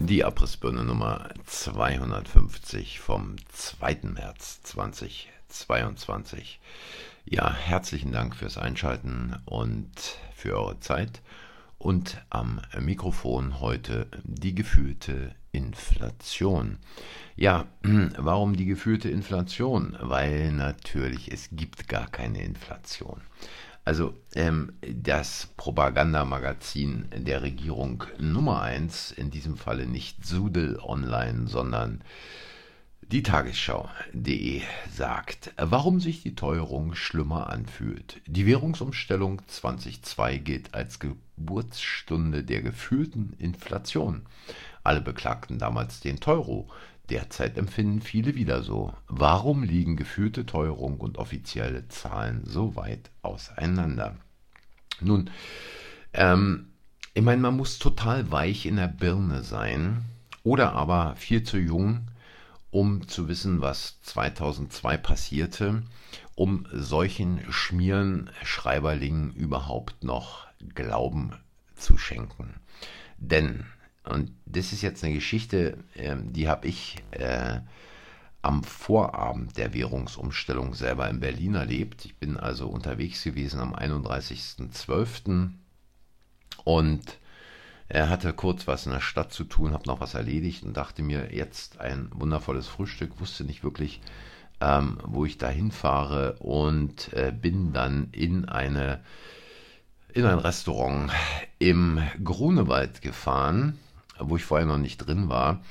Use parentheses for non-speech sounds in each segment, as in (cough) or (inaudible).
Die Abrissbirne Nummer 250 vom 2. März 2022. Ja, herzlichen Dank fürs Einschalten und für eure Zeit. Und am Mikrofon heute die gefühlte Inflation. Ja, (clears throat) warum die gefühlte Inflation? Weil natürlich es gibt gar keine Inflation. Also ähm, das Propagandamagazin der Regierung Nummer 1, in diesem Falle nicht Sudel Online, sondern die Tagesschau.de sagt, warum sich die Teuerung schlimmer anfühlt. Die Währungsumstellung 2002 gilt als Geburtsstunde der gefühlten Inflation. Alle beklagten damals den Teuro. Derzeit empfinden viele wieder so. Warum liegen geführte Teuerung und offizielle Zahlen so weit auseinander? Nun, ähm, ich meine, man muss total weich in der Birne sein oder aber viel zu jung, um zu wissen, was 2002 passierte, um solchen Schmierenschreiberlingen überhaupt noch Glauben zu schenken. Denn und das ist jetzt eine Geschichte, äh, die habe ich äh, am Vorabend der Währungsumstellung selber in Berlin erlebt. Ich bin also unterwegs gewesen am 31.12. und er hatte kurz was in der Stadt zu tun, habe noch was erledigt und dachte mir, jetzt ein wundervolles Frühstück, wusste nicht wirklich, ähm, wo ich da hinfahre und äh, bin dann in eine in ein Restaurant im Grunewald gefahren wo ich vorher noch nicht drin war.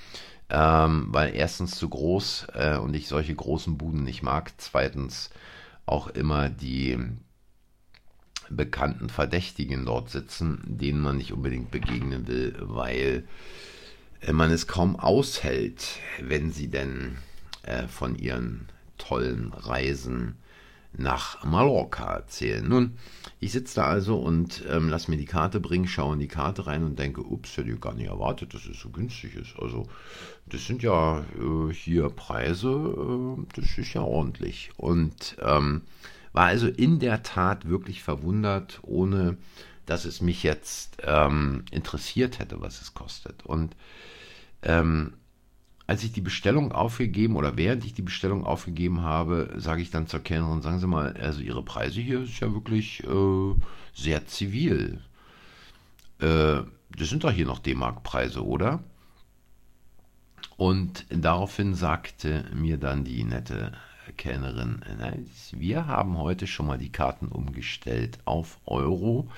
Ähm, weil erstens zu groß äh, und ich solche großen Buden nicht mag. Zweitens auch immer die bekannten Verdächtigen dort sitzen, denen man nicht unbedingt begegnen will, weil äh, man es kaum aushält, wenn sie denn äh, von ihren tollen Reisen nach Mallorca erzählen. Nun, ich sitze da also und ähm, lass mir die Karte bringen, schaue in die Karte rein und denke, ups, hätte ich gar nicht erwartet, dass es so günstig ist. Also, das sind ja äh, hier Preise, äh, das ist ja ordentlich. Und ähm, war also in der Tat wirklich verwundert, ohne dass es mich jetzt ähm, interessiert hätte, was es kostet. Und ähm, als ich die Bestellung aufgegeben oder während ich die Bestellung aufgegeben habe, sage ich dann zur Kellnerin, sagen Sie mal, also Ihre Preise hier ist ja wirklich äh, sehr zivil. Äh, das sind doch hier noch D-Mark-Preise, oder? Und daraufhin sagte mir dann die nette Kellnerin, wir haben heute schon mal die Karten umgestellt auf Euro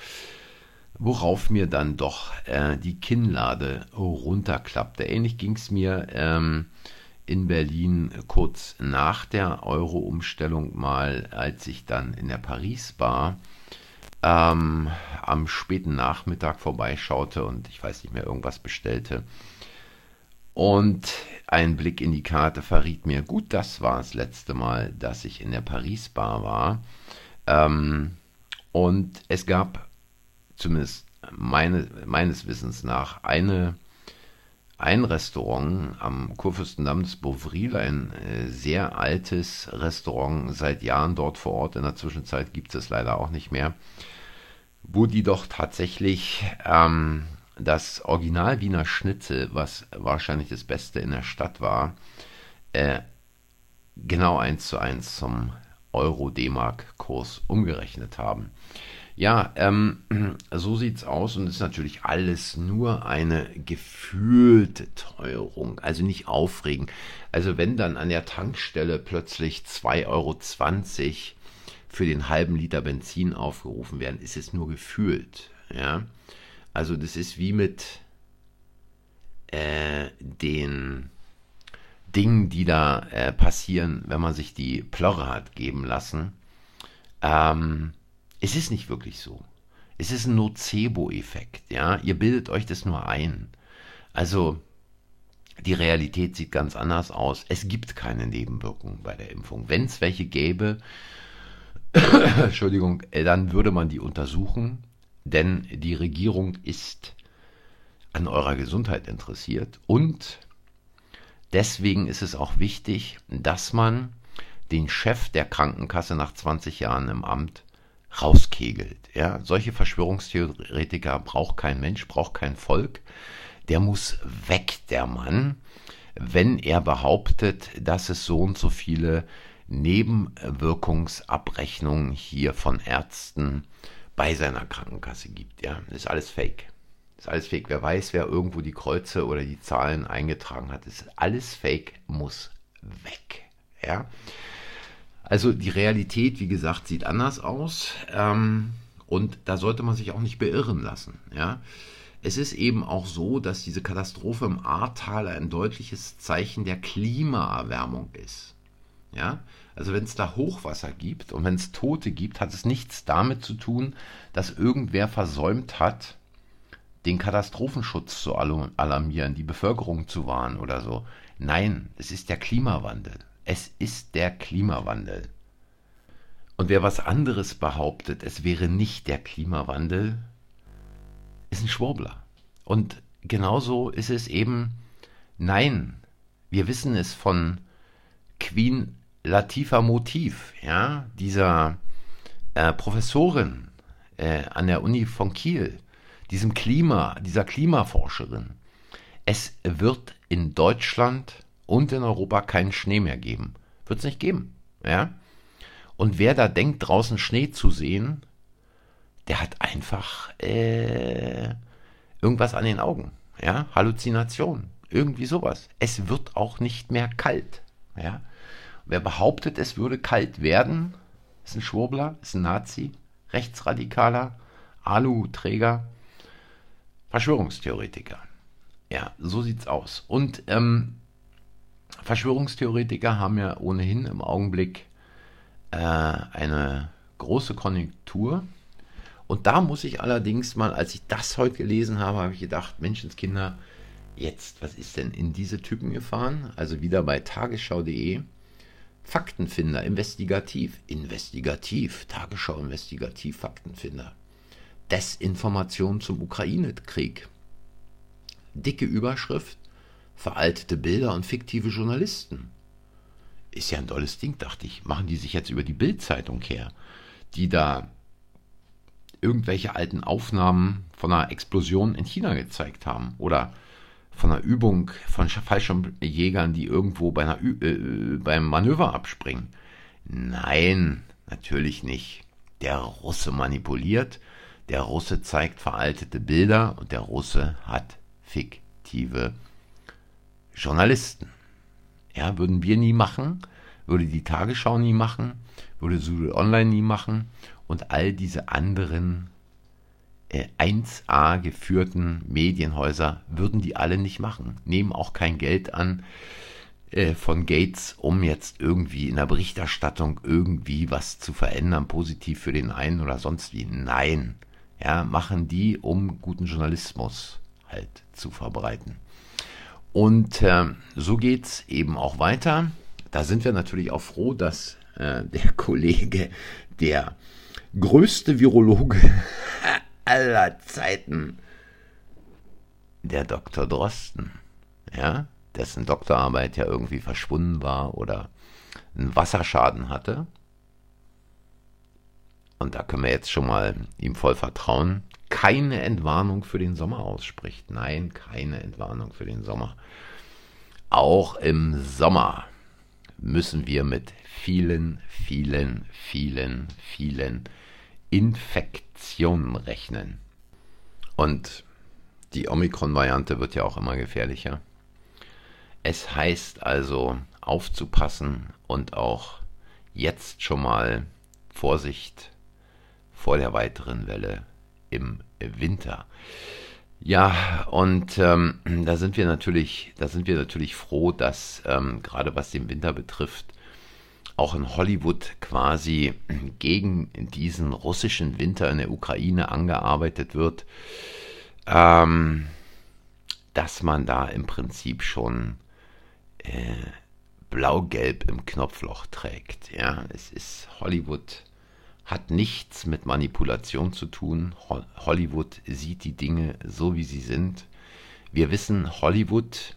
worauf mir dann doch äh, die Kinnlade runterklappte. Ähnlich ging es mir ähm, in Berlin kurz nach der Euro-Umstellung mal, als ich dann in der Paris-Bar ähm, am späten Nachmittag vorbeischaute und ich weiß nicht mehr, irgendwas bestellte. Und ein Blick in die Karte verriet mir, gut, das war das letzte Mal, dass ich in der Paris-Bar war. Ähm, und es gab zumindest meine, meines Wissens nach eine, ein Restaurant am Kurfürstendamm des Beauvril, ein äh, sehr altes Restaurant, seit Jahren dort vor Ort. In der Zwischenzeit gibt es leider auch nicht mehr, wo die doch tatsächlich ähm, das Original Wiener Schnitzel, was wahrscheinlich das Beste in der Stadt war, äh, genau eins zu eins zum Euro-D-Mark-Kurs umgerechnet haben. Ja, ähm, (clears throat) so sieht's aus und ist natürlich alles nur eine gefühlte Teuerung, also nicht aufregen. Also wenn dann an der Tankstelle plötzlich 2,20 Euro für den halben Liter Benzin aufgerufen werden, ist es nur gefühlt. Ja, also das ist wie mit äh, den Dingen, die da äh, passieren, wenn man sich die Plörre hat geben lassen. Ähm, es ist nicht wirklich so. Es ist ein Nocebo-Effekt, ja. Ihr bildet euch das nur ein. Also, die Realität sieht ganz anders aus. Es gibt keine Nebenwirkungen bei der Impfung. Wenn es welche gäbe, (coughs) Entschuldigung, äh, dann würde man die untersuchen, denn die Regierung ist an eurer Gesundheit interessiert und deswegen ist es auch wichtig, dass man den Chef der Krankenkasse nach 20 Jahren im Amt rauskegelt. Ja, solche Verschwörungstheoretiker braucht kein Mensch, braucht kein Volk. der muss weg, der Mann, wenn er behauptet, dass es so und so viele Nebenwirkungsabrechnungen hier von Ärzten bei seiner Krankenkasse gibt. Ja, ist alles Fake. Ist alles Fake. Wer weiß, wer irgendwo die Kreuze oder die Zahlen eingetragen hat, ist alles Fake, muss weg. Ja. Also die Realität, wie gesagt, sieht anders aus. Ähm, und da sollte man sich auch nicht beirren lassen. Ja. Es ist eben auch so, dass diese Katastrophe im Ahrtal ein deutliches Zeichen der Klimaerwärmung ist. Ja, also wenn es da Hochwasser gibt und wenn es Tote gibt, hat es nichts damit zu tun, dass irgendwer versäumt hat, den Katastrophenschutz zu alarmieren, die Bevölkerung zu warnen oder so. Nein, es ist der Klimawandel. Es ist der Klimawandel. Und wer was anderes behauptet, es wäre nicht der Klimawandel, ist ein Schwurbler. Und genauso ist es eben, nein, wir wissen es von Queen Latifah Motiv, ja, dieser äh, Professorin äh, an der Uni von Kiel, diesem Klima, dieser Klimaforscherin. Es wird in Deutschland und in Europa keinen Schnee mehr geben. Wird es nicht geben, ja. Und wer da denkt, draußen Schnee zu sehen, der hat einfach äh, irgendwas an den Augen, ja, Halluzination, irgendwie sowas. Es wird auch nicht mehr kalt, ja. Wer behauptet, es würde kalt werden, ist ein Schwurbler, ist ein Nazi, Rechtsradikaler, Alu-Träger, Verschwörungstheoretiker. Ja, so sieht's aus. Und ähm, Verschwörungstheoretiker haben ja ohnehin im Augenblick äh, eine große Konjunktur. Und da muss ich allerdings mal, als ich das heute gelesen habe, habe ich gedacht, Menschenskinder, jetzt, was ist denn in diese Typen gefahren? Also wieder bei tagesschau.de Faktenfinder, investigativ, investigativ, Tagesschau investigativ, Faktenfinder. Desinformation zum Ukraine-Krieg. Dicke Überschrift, veraltete Bilder und fiktive Journalisten. Ist ja ein tolles Ding, dachte ich. Machen die sich jetzt über die Bildzeitung her, die da irgendwelche alten Aufnahmen von einer Explosion in China gezeigt haben oder von einer Übung von Fallschirmjägern, die irgendwo bei einer äh, beim Manöver abspringen. Nein, natürlich nicht. Der Russe manipuliert, der Russe zeigt veraltete Bilder und der Russe hat fiktive Journalisten. Ja, würden wir nie machen, würde die Tagesschau nie machen, würde Sudel Online nie machen und all diese anderen 1A äh, geführten Medienhäuser würden die alle nicht machen, nehmen auch kein Geld an äh, von Gates, um jetzt irgendwie in der Berichterstattung irgendwie was zu verändern, positiv für den einen oder sonst wie. Nein, ja, machen die, um guten Journalismus halt zu verbreiten. Und äh, so geht's eben auch weiter. Da sind wir natürlich auch froh, dass äh, der (laughs) Kollege, der größte Virologe (laughs) aller Zeiten der Dr. Drosten, ja, dessen Doktorarbeit ja irgendwie verschwunden war oder einen Wasserschaden hatte. Und da können wir jetzt schon mal ihm voll vertrauen, keine Entwarnung für den Sommer ausspricht. Nein, keine Entwarnung für den Sommer. Auch im Sommer müssen wir mit vielen, vielen, vielen, vielen Infektionen rechnen. Und die Omikron-Variante wird ja auch immer gefährlicher. Es heißt also aufzupassen und auch jetzt schon mal Vorsicht vor der weiteren Welle im Winter. Ja, und ähm, da sind wir natürlich, da sind wir natürlich froh, dass ähm, gerade was den Winter betrifft, auch in Hollywood quasi gegen diesen russischen Winter in der Ukraine angearbeitet wird, ähm, dass man da im Prinzip schon äh, blau-gelb im Knopfloch trägt. Ja, es ist Hollywood hat nichts mit Manipulation zu tun. Hollywood sieht die Dinge so, wie sie sind. Wir wissen, Hollywood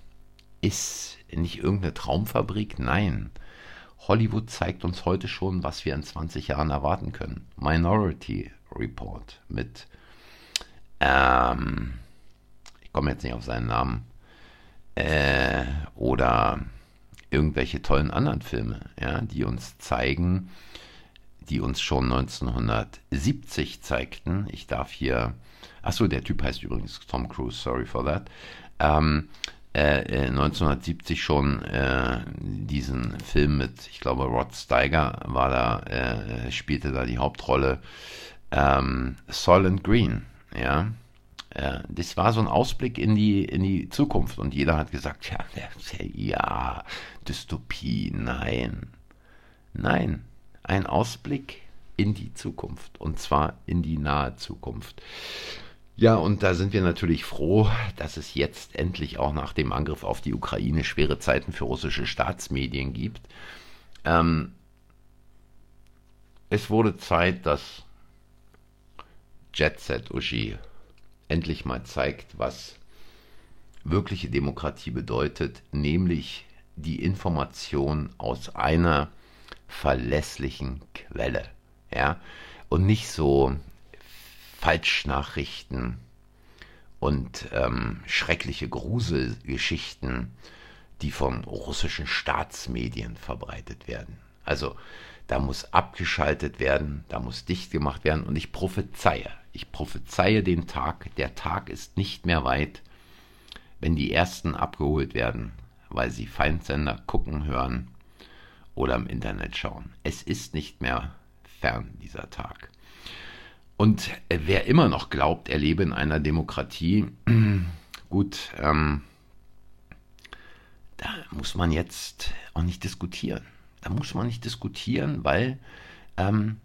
ist nicht irgendeine Traumfabrik, nein. Hollywood zeigt uns heute schon, was wir in 20 Jahren erwarten können. Minority Report mit, ähm, ich komme jetzt nicht auf seinen Namen, äh, oder irgendwelche tollen anderen Filme, ja, die uns zeigen, die uns schon 1970 zeigten. Ich darf hier, achso, der Typ heißt übrigens Tom Cruise, sorry for that. Ähm, äh, 1970 äh, schon äh, diesen Film mit, ich glaube, Rod Steiger war da, äh, spielte da die Hauptrolle. Ähm, Soylent Green, ja. Äh, das war so ein Ausblick in die, in die Zukunft und jeder hat gesagt, (laughs) ja, ja, Dystopie, nein. Nein, ein Ausblick in die Zukunft und zwar in die nahe Zukunft. Ja, und da sind wir natürlich froh, dass es jetzt endlich auch nach dem Angriff auf die Ukraine schwere Zeiten für russische Staatsmedien gibt. Ähm, es wurde Zeit, dass Jet Set Uschi endlich mal zeigt, was wirkliche Demokratie bedeutet, nämlich die Information aus einer verlässlichen Quelle. Ja? Und nicht so Falschnachrichten und ähm, schreckliche Gruselgeschichten, die von russischen Staatsmedien verbreitet werden. Also da muss abgeschaltet werden, da muss dicht gemacht werden und ich prophezeie, ich prophezeie den Tag, der Tag ist nicht mehr weit, wenn die Ersten abgeholt werden, weil sie Feindsender gucken, hören oder im Internet schauen. Es ist nicht mehr fern, dieser Tag. Und wer immer noch glaubt, er lebe in einer Demokratie, (clears throat) gut, ähm, da muss man jetzt auch nicht diskutieren. Da muss man nicht diskutieren, weil ähm,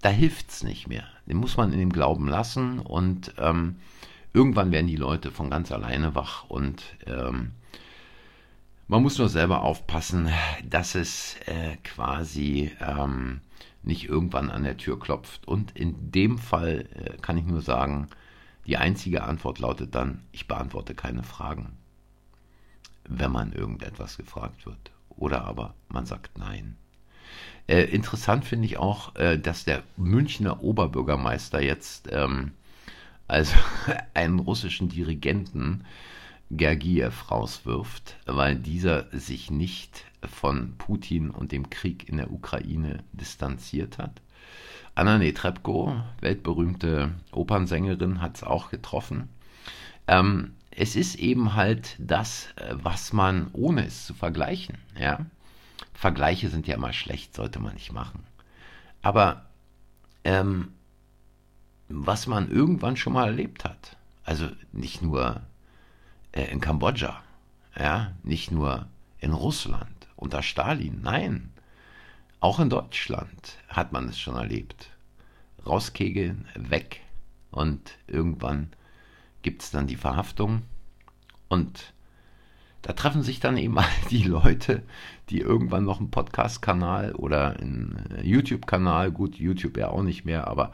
da hilft es nicht mehr. Den muss man in dem Glauben lassen und ähm, irgendwann werden die Leute von ganz alleine wach und ähm, man muss nur selber aufpassen, dass es äh, quasi ähm, nicht irgendwann an der Tür klopft. Und in dem Fall äh, kann ich nur sagen, die einzige Antwort lautet dann, ich beantworte keine Fragen, wenn man irgendetwas gefragt wird. Oder aber man sagt nein. Äh, interessant finde ich auch, äh, dass der Münchner Oberbürgermeister jetzt ähm, also (laughs) einen russischen Dirigenten Gergiev rauswirft, weil dieser sich nicht von Putin und dem Krieg in der Ukraine distanziert hat. Anna Netrebko, weltberühmte Opernsängerin, hat es auch getroffen. Ähm, es ist eben halt das, äh, was man, ohne es zu vergleichen, ja. Vergleiche sind ja immer schlecht, sollte man nicht machen. Aber ähm, was man irgendwann schon mal erlebt hat, also nicht nur in Kambodscha, ja, nicht nur in Russland unter Stalin, nein, auch in Deutschland hat man es schon erlebt. Rauskegeln, weg. Und irgendwann gibt es dann die Verhaftung. Und da treffen sich dann eben (laughs) all die Leute, die irgendwann noch einen Podcast-Kanal oder einen äh, YouTube-Kanal, gut, YouTube ja auch nicht mehr, aber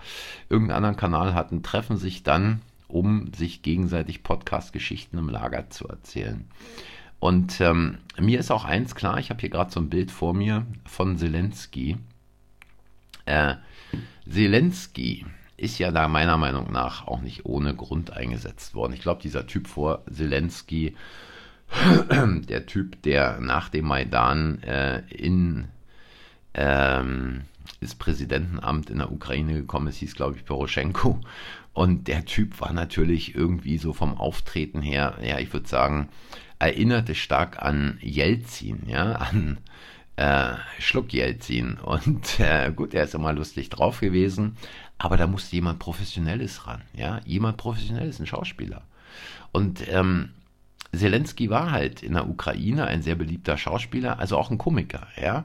irgendeinen anderen Kanal hatten, treffen sich dann um sich gegenseitig Podcast-Geschichten im Lager zu erzählen. Und ähm, mir ist auch eins klar, ich habe hier gerade so ein Bild vor mir von Zelensky. Äh, Zelensky ist ja da meiner Meinung nach auch nicht ohne Grund eingesetzt worden. Ich glaube, dieser Typ vor Zelensky, (clears throat) der Typ, der nach dem Maidan äh, in ähm, ins Präsidentenamt in der Ukraine gekommen ist, hieß glaube ich Poroschenko und der Typ war natürlich irgendwie so vom Auftreten her, ja, ich würde sagen, erinnerte stark an Jelzin, ja, an äh, Schluck Jelzin. Und äh, gut, er ist immer lustig drauf gewesen, aber da musste jemand Professionelles ran, ja, jemand Professionelles, ein Schauspieler. Und ähm, Zelensky war halt in der Ukraine ein sehr beliebter Schauspieler, also auch ein Komiker, ja.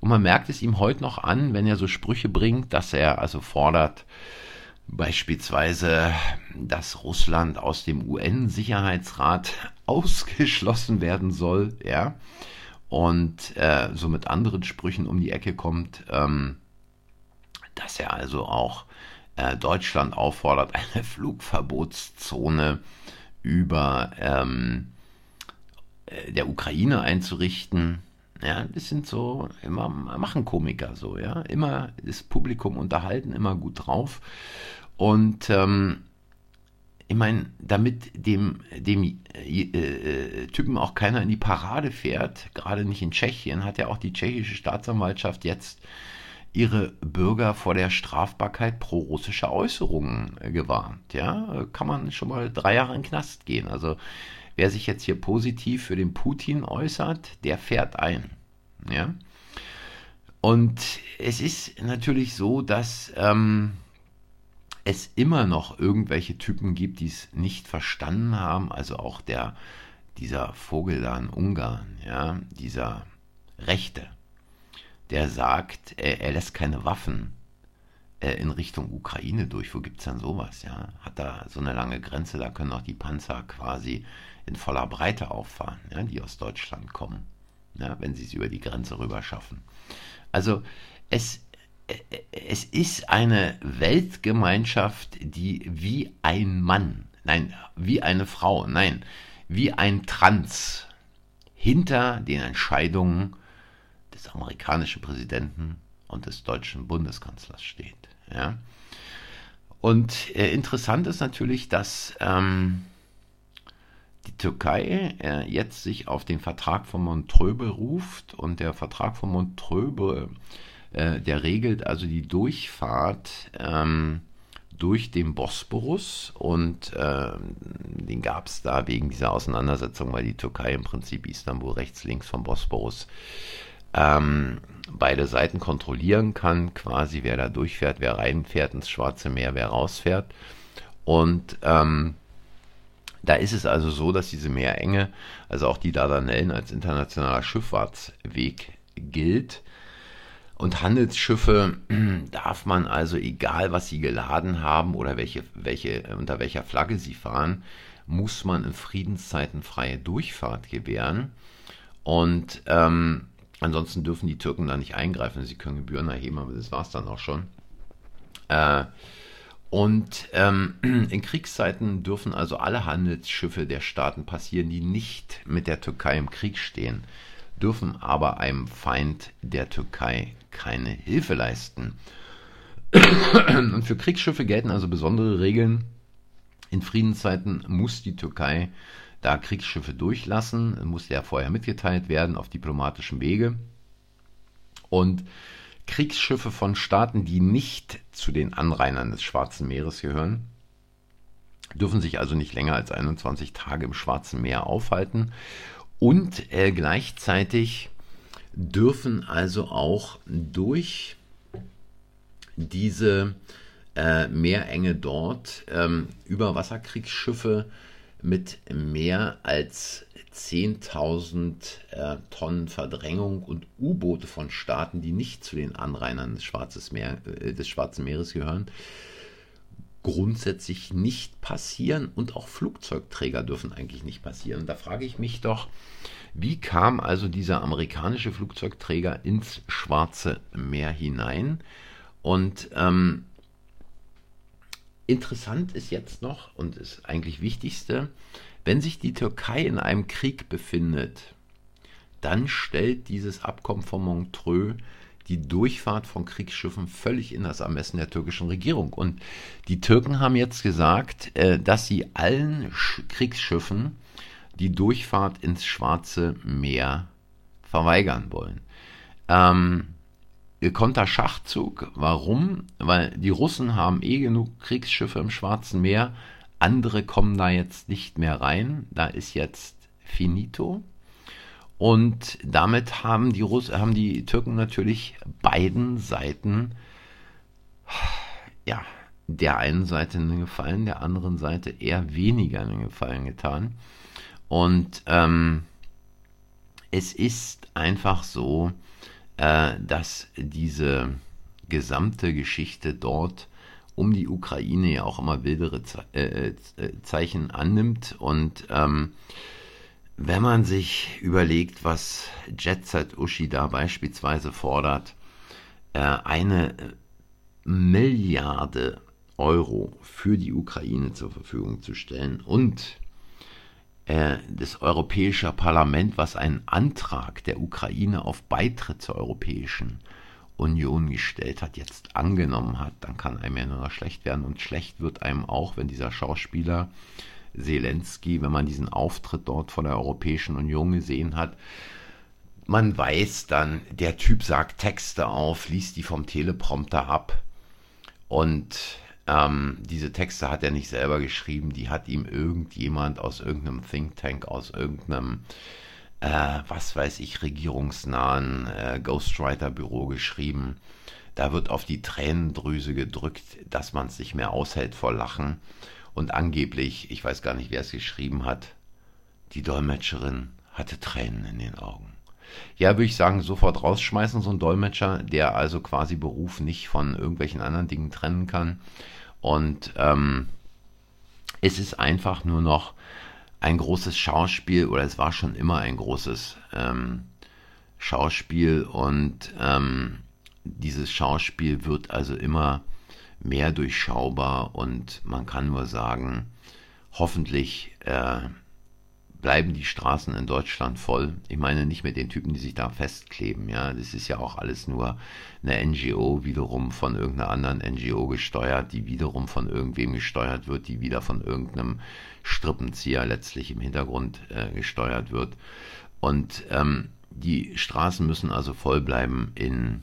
Und man merkt es ihm heute noch an, wenn er so Sprüche bringt, dass er also fordert, Beispielsweise, dass Russland aus dem UN-Sicherheitsrat (laughs) ausgeschlossen werden soll, ja, und äh, so mit anderen Sprüchen um die Ecke kommt, ähm, dass er also auch äh, Deutschland auffordert, (laughs) eine Flugverbotszone über ähm, äh, der Ukraine einzurichten. Ja, das sind so, immer machen Komiker so, ja. Immer das Publikum unterhalten, immer gut drauf. Und ähm, ich meine, damit dem, dem äh, äh, Typen auch keiner in die Parade fährt, gerade nicht in Tschechien, hat ja auch die tschechische Staatsanwaltschaft jetzt ihre Bürger vor der Strafbarkeit pro-russischer Äußerungen äh, gewarnt. Ja, kann man schon mal drei Jahre in den Knast gehen. Also wer sich jetzt hier positiv für den Putin äußert, der fährt ein. Ja. Und es ist natürlich so, dass ähm, es immer noch irgendwelche Typen gibt, die es nicht verstanden haben. Also auch der, dieser Vogel da in Ungarn, ja, dieser Rechte, der sagt, er, er lässt keine Waffen äh, in Richtung Ukraine durch. Wo gibt es dann sowas? Ja? Hat da so eine lange Grenze, da können auch die Panzer quasi in voller Breite auffahren, ja, die aus Deutschland kommen, ja, wenn sie es über die Grenze rüber schaffen. Also es, es ist eine Weltgemeinschaft, die wie ein Mann, nein, wie eine Frau, nein, wie ein Trans hinter den Entscheidungen des amerikanischen Präsidenten und des deutschen Bundeskanzlers steht. Ja? Und äh, interessant ist natürlich, dass ähm, die Türkei äh, jetzt sich auf den Vertrag von Montreux beruft und der Vertrag von Montreux, äh, der regelt also die Durchfahrt ähm, durch den Bosporus und äh, den gab es da wegen dieser Auseinandersetzung, weil die Türkei im Prinzip Istanbul rechts, links vom Bosporus ähm, beide Seiten kontrollieren kann, quasi wer da durchfährt, wer reinfährt ins Schwarze Meer, wer rausfährt. Und ähm, da ist es also so, dass diese Meerenge, also auch die Dardanellen als internationaler Schifffahrtsweg gilt. Und Handelsschiffe (clears throat) darf man also, egal was sie geladen haben oder welche, welche, unter welcher Flagge sie fahren, muss man in Friedenszeiten freie Durchfahrt gewähren. Und ähm, ansonsten dürfen die Türken da nicht eingreifen. Sie können Gebühren erheben, aber das war es dann auch schon. Äh, und ähm, (clears throat) in Kriegszeiten dürfen also alle Handelsschiffe der Staaten passieren, die nicht mit der Türkei im Krieg stehen, dürfen aber einem Feind der Türkei keine Hilfe leisten. (clears throat) Und für Kriegsschiffe gelten also besondere Regeln. In Friedenszeiten muss die Türkei da Kriegsschiffe durchlassen, muss ja vorher mitgeteilt werden auf diplomatischem Wege. Und Kriegsschiffe von Staaten, die nicht zu den Anrainern des Schwarzen Meeres gehören, dürfen sich also nicht länger als 21 Tage im Schwarzen Meer aufhalten und äh, gleichzeitig dürfen also auch durch diese äh, Meerenge dort ähm, Überwasserkriegsschiffe mit mehr als 10.000 äh, Tonnen Verdrängung und U-Boote von Staaten, die nicht zu den Anrainern des, Meer, äh, des Schwarzen Meeres gehören, grundsätzlich nicht passieren und auch Flugzeugträger dürfen eigentlich nicht passieren. Da frage ich mich doch, wie kam also dieser amerikanische Flugzeugträger ins Schwarze Meer hinein? Und ähm, interessant ist jetzt noch und ist eigentlich wichtigste, wenn sich die Türkei in einem Krieg befindet, dann stellt dieses Abkommen von Montreux die Durchfahrt von Kriegsschiffen völlig in das Ermessen der türkischen Regierung. Und die Türken haben jetzt gesagt, äh, dass sie allen Kriegsschiffen die Durchfahrt ins Schwarze Meer verweigern wollen. Ähm, gekonnter Schachzug. Warum? Weil die Russen haben eh genug Kriegsschiffe im Schwarzen Meer andere kommen da jetzt nicht mehr rein. Da ist jetzt finito. Und damit haben die, Russ haben die Türken natürlich beiden Seiten, ja, der einen Seite einen Gefallen, der anderen Seite eher weniger einen Gefallen getan. Und ähm, es ist einfach so, äh, dass diese gesamte Geschichte dort um die Ukraine ja auch immer wildere Ze äh, äh, Zeichen annimmt. Und ähm, wenn man sich überlegt, was Jet Set Uschi da beispielsweise fordert, äh, eine Milliarde Euro für die Ukraine zur Verfügung zu stellen und äh, das Europäische Parlament, was einen Antrag der Ukraine auf Beitritt zur Europäischen Union gestellt hat, jetzt angenommen hat, dann kann einem ja nur noch schlecht werden. Und schlecht wird einem auch, wenn dieser Schauspieler Zelensky, wenn man diesen Auftritt dort vor der Europäischen Union gesehen hat, man weiß dann, der Typ sagt Texte auf, liest die vom Teleprompter ab und ähm, diese Texte hat er nicht selber geschrieben, die hat ihm irgendjemand aus irgendeinem Think Tank, aus irgendeinem, äh, was weiß ich, regierungsnahen äh, Ghostwriter-Büro geschrieben. Da wird auf die Tränendrüse gedrückt, dass man es nicht mehr aushält vor Lachen. Und angeblich, ich weiß gar nicht, wer es geschrieben hat, die Dolmetscherin hatte Tränen in den Augen. Ja, würde ich sagen, sofort rausschmeißen, so ein Dolmetscher, der also quasi Beruf nicht von irgendwelchen anderen Dingen trennen kann. Und ähm, es ist einfach nur noch ein großes Schauspiel, oder es war schon immer ein großes ähm, Schauspiel und ähm, dieses Schauspiel wird also immer mehr durchschaubar und man kann nur sagen, hoffentlich äh, bleiben die Straßen in Deutschland voll. Ich meine nicht mit den Typen, die sich da festkleben. Ja, das ist ja auch alles nur eine NGO wiederum von irgendeiner anderen NGO gesteuert, die wiederum von irgendwem gesteuert wird, die wieder von irgendeinem Strippenzieher letztlich im Hintergrund äh, gesteuert wird. Und ähm, die Straßen müssen also voll bleiben in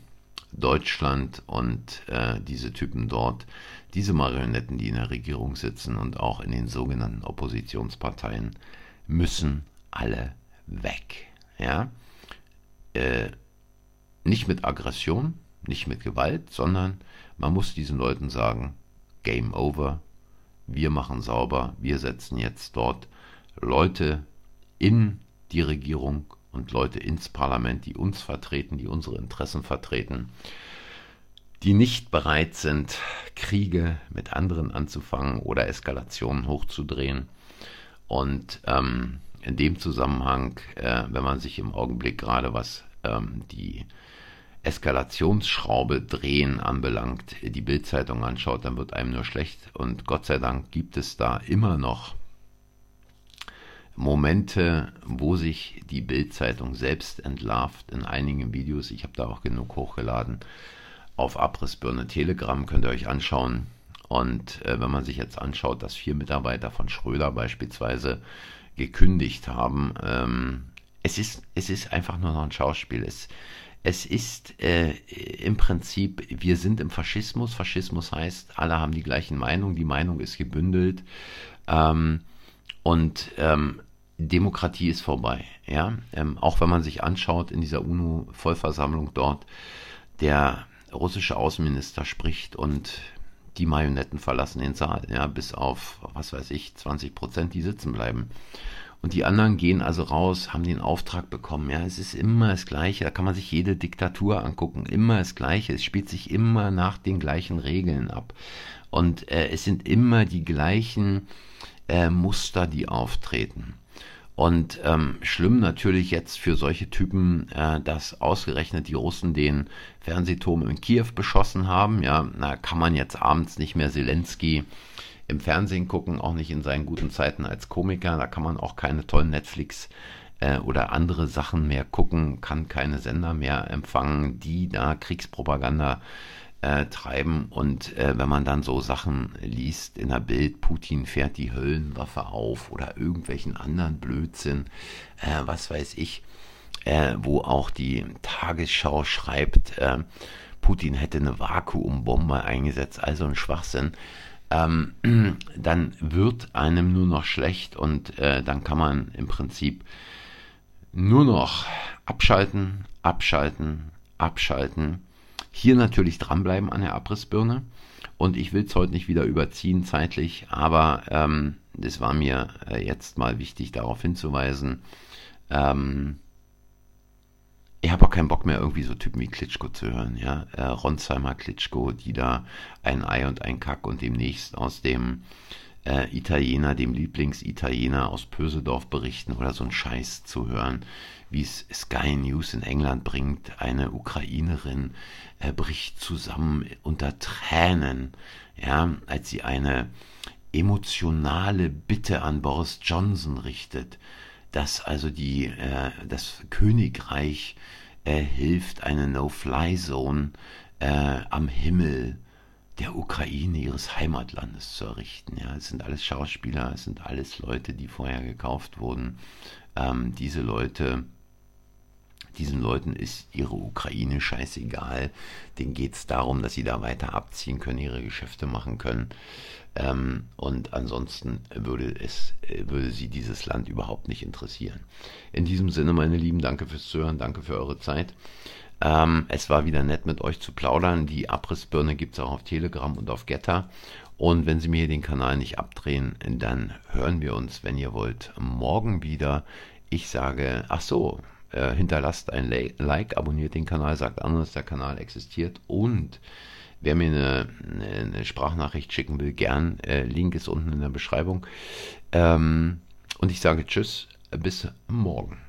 Deutschland und äh, diese Typen dort, diese Marionetten, die in der Regierung sitzen und auch in den sogenannten Oppositionsparteien, müssen alle weg. Ja? Äh, nicht mit Aggression, nicht mit Gewalt, sondern man muss diesen Leuten sagen, Game over, wir machen sauber, wir setzen jetzt dort Leute in die Regierung und Leute ins Parlament, die uns vertreten, die unsere Interessen vertreten, die nicht bereit sind, Kriege mit anderen anzufangen oder Eskalationen hochzudrehen, und ähm, in dem Zusammenhang, äh, wenn man sich im Augenblick gerade was ähm, die Eskalationsschraube drehen anbelangt, die Bildzeitung anschaut, dann wird einem nur schlecht. Und Gott sei Dank gibt es da immer noch Momente, wo sich die Bildzeitung selbst entlarvt in einigen Videos. Ich habe da auch genug hochgeladen. Auf Abrissbirne Telegram könnt ihr euch anschauen. Und äh, wenn man sich jetzt anschaut, dass vier Mitarbeiter von Schröder beispielsweise gekündigt haben, ähm, es, ist, es ist einfach nur noch ein Schauspiel. Es, es ist äh, im Prinzip, wir sind im Faschismus. Faschismus heißt, alle haben die gleichen Meinungen, die Meinung ist gebündelt. Ähm, und ähm, Demokratie ist vorbei. Ja? Ähm, auch wenn man sich anschaut in dieser UNO-Vollversammlung dort, der russische Außenminister spricht und die Marionetten verlassen den Saal, ja, bis auf, was weiß ich, 20 Prozent, die sitzen bleiben. Und die anderen gehen also raus, haben den Auftrag bekommen. Ja, es ist immer das Gleiche. Da kann man sich jede Diktatur angucken. Immer das Gleiche. Es spielt sich immer nach den gleichen Regeln ab. Und äh, es sind immer die gleichen äh, Muster, die auftreten. Und ähm, schlimm natürlich jetzt für solche Typen, äh, dass ausgerechnet die Russen den Fernsehturm in Kiew beschossen haben. Ja, da kann man jetzt abends nicht mehr Zelensky im Fernsehen gucken, auch nicht in seinen guten Zeiten als Komiker. Da kann man auch keine tollen Netflix äh, oder andere Sachen mehr gucken, kann keine Sender mehr empfangen, die da Kriegspropaganda äh, treiben. Und äh, wenn man dann so Sachen liest in der Bild, Putin fährt die Höllenwaffe auf oder irgendwelchen anderen Blödsinn, äh, was weiß ich, äh, wo auch die Tagesschau schreibt, äh, Putin hätte eine Vakuumbombe eingesetzt, also ein Schwachsinn. Ähm, (clears throat) dann wird einem nur noch schlecht und äh, dann kann man im Prinzip nur noch abschalten, abschalten, abschalten hier natürlich dranbleiben an der Abrissbirne. Und ich will es heute nicht wieder überziehen zeitlich, aber ähm, es war mir äh, jetzt mal wichtig, darauf hinzuweisen. Ähm, ich habe auch keinen Bock mehr, irgendwie so Typen wie Klitschko zu hören. Ja? Äh, Ronsheimer Klitschko, die da ein Ei und ein Kack und demnächst aus dem äh, Italiener, dem Lieblingsitaliener aus Pösedorf berichten oder so ein Scheiß zu hören, wie es Sky News in England bringt. Eine Ukrainerin äh, bricht zusammen unter Tränen, ja, als sie eine emotionale Bitte an Boris Johnson richtet, dass also die, äh, das Königreich äh, hilft, eine No-Fly-Zone äh, am Himmel der Ukraine, ihres Heimatlandes zu errichten. Ja, es sind alles Schauspieler, es sind alles Leute, die vorher gekauft wurden. Ähm, diese Leute diesen Leuten ist ihre Ukraine scheißegal. Denen geht es darum, dass sie da weiter abziehen können, ihre Geschäfte machen können. Ähm, und ansonsten würde es, würde sie dieses Land überhaupt nicht interessieren. In diesem Sinne, meine Lieben, danke fürs Zuhören, danke für eure Zeit. Ähm, es war wieder nett mit euch zu plaudern. Die Abrissbirne gibt es auch auf Telegram und auf Getter. Und wenn Sie mir hier den Kanal nicht abdrehen, dann hören wir uns, wenn ihr wollt, morgen wieder. Ich sage, ach so, äh, hinterlasst ein Like, abonniert den Kanal, sagt an, dass der Kanal existiert und wer mir eine, eine Sprachnachricht schicken will, gern. Äh, Link ist unten in der Beschreibung. Ähm, und ich sage Tschüss, bis morgen.